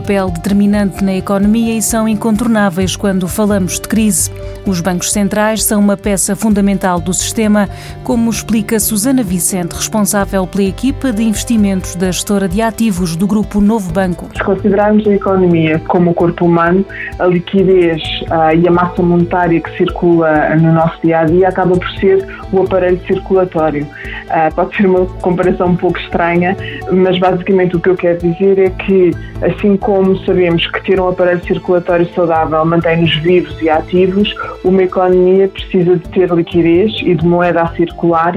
papel determinante na economia e são incontornáveis quando falamos de crise. Os bancos centrais são uma peça fundamental do sistema, como explica Susana Vicente, responsável pela equipa de investimentos da gestora de ativos do Grupo Novo Banco. Se considerarmos a economia como o corpo humano, a liquidez uh, e a massa monetária que circula no nosso dia a dia acaba por ser o aparelho circulatório. Uh, pode ser uma comparação um pouco estranha, mas basicamente o que eu quero dizer é que, assim como sabemos que ter um aparelho circulatório saudável mantém-nos vivos e ativos, uma economia precisa de ter liquidez e de moeda a circular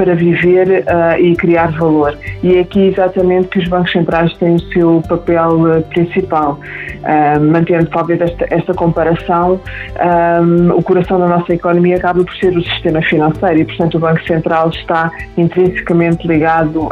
para viver uh, e criar valor. E é aqui exatamente que os bancos centrais têm o seu papel uh, principal. Uh, mantendo talvez esta, esta comparação, um, o coração da nossa economia acaba por ser o sistema financeiro e, portanto, o Banco Central está intrinsecamente ligado um,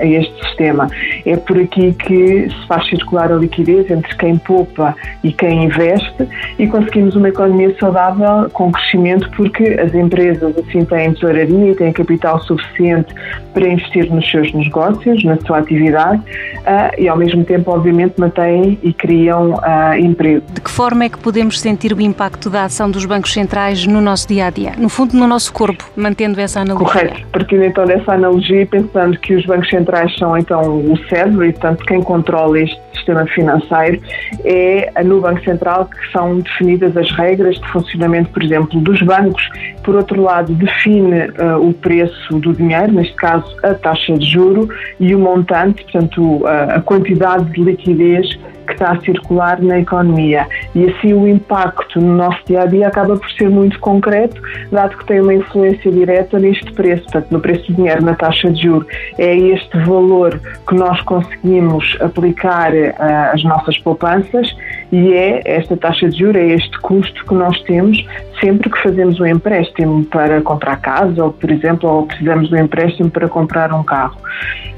a este sistema. É por aqui que se faz circular a liquidez entre quem poupa e quem investe e conseguimos uma economia saudável com crescimento porque as empresas assim têm tesouraria e têm capital suficiente para investir nos seus negócios, na sua atividade uh, e, ao mesmo tempo, obviamente, mantêm e criam uh, emprego. De que forma é que podemos sentir o impacto da ação dos bancos centrais no nosso dia a dia? No fundo, no nosso corpo, mantendo essa analogia. Correto. Partindo então dessa analogia, pensando que os bancos centrais são então o cérebro e, portanto, quem controla este sistema financeiro, é no Banco Central que são definidas as regras de funcionamento, por exemplo, dos bancos. Por outro lado, define uh, o preço do dinheiro, neste caso a taxa de juro e o montante, portanto, a quantidade de liquidez que está a circular na economia. E assim o impacto no nosso dia a dia acaba por ser muito concreto, dado que tem uma influência direta neste preço, portanto, no preço do dinheiro, na taxa de juros. É este valor que nós conseguimos aplicar uh, às nossas poupanças e é esta taxa de juros, é este custo que nós temos sempre que fazemos um empréstimo para comprar casa, ou, por exemplo, ou precisamos de um empréstimo para comprar um carro.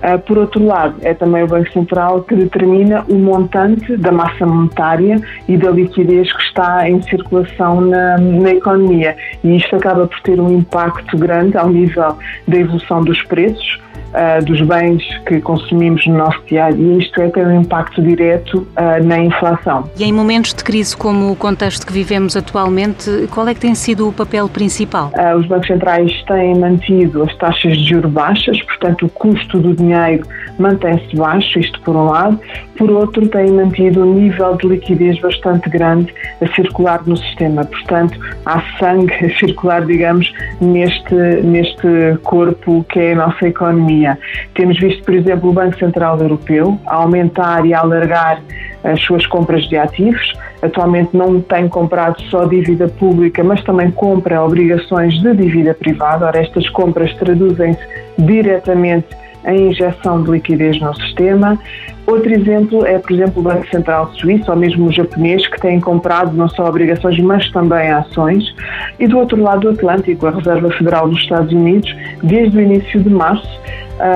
Uh, por outro lado, é também o Banco Central que determina o montante da massa monetária e da liquidez que está em circulação na, na economia. E isto acaba por ter um impacto grande ao nível da evolução dos preços uh, dos bens que consumimos no nosso dia a dia, isto é, tem um impacto direto uh, na inflação. E em momentos de crise como o contexto que vivemos atualmente, qual é que tem sido o papel principal? Uh, os bancos centrais têm mantido as taxas de juros baixas, portanto, o custo do dinheiro mantém-se baixo, isto por um lado. Por outro, têm mantido um nível de liquidez bastante grande a circular no sistema. Portanto, há sangue a circular, digamos, neste, neste corpo que é a nossa economia. Temos visto, por exemplo, o Banco Central Europeu aumentar e alargar as suas compras de ativos. Atualmente não tem comprado só dívida pública, mas também compra obrigações de dívida privada. Ora, estas compras traduzem-se diretamente em injeção de liquidez no sistema. Outro exemplo é, por exemplo, o Banco Central Suíço ou mesmo o japonês, que têm comprado não só obrigações, mas também ações. E do outro lado do Atlântico, a Reserva Federal dos Estados Unidos, desde o início de março,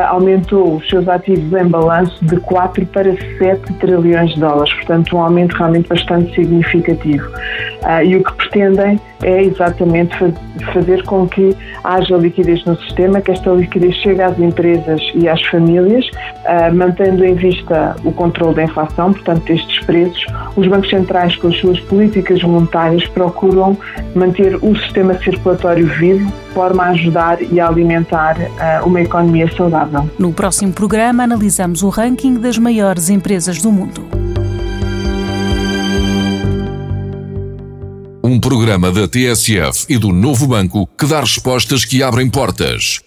aumentou os seus ativos em balanço de 4 para 7 trilhões de dólares, portanto, um aumento realmente bastante significativo. Uh, e o que pretendem é exatamente fazer com que haja liquidez no sistema, que esta liquidez chegue às empresas e às famílias, uh, mantendo em vista o controle da inflação, portanto, destes preços. Os bancos centrais, com as suas políticas monetárias, procuram manter o sistema circulatório vivo, forma a ajudar e a alimentar uh, uma economia saudável. No próximo programa, analisamos o ranking das maiores empresas do mundo. Um programa da TSF e do Novo Banco que dá respostas que abrem portas.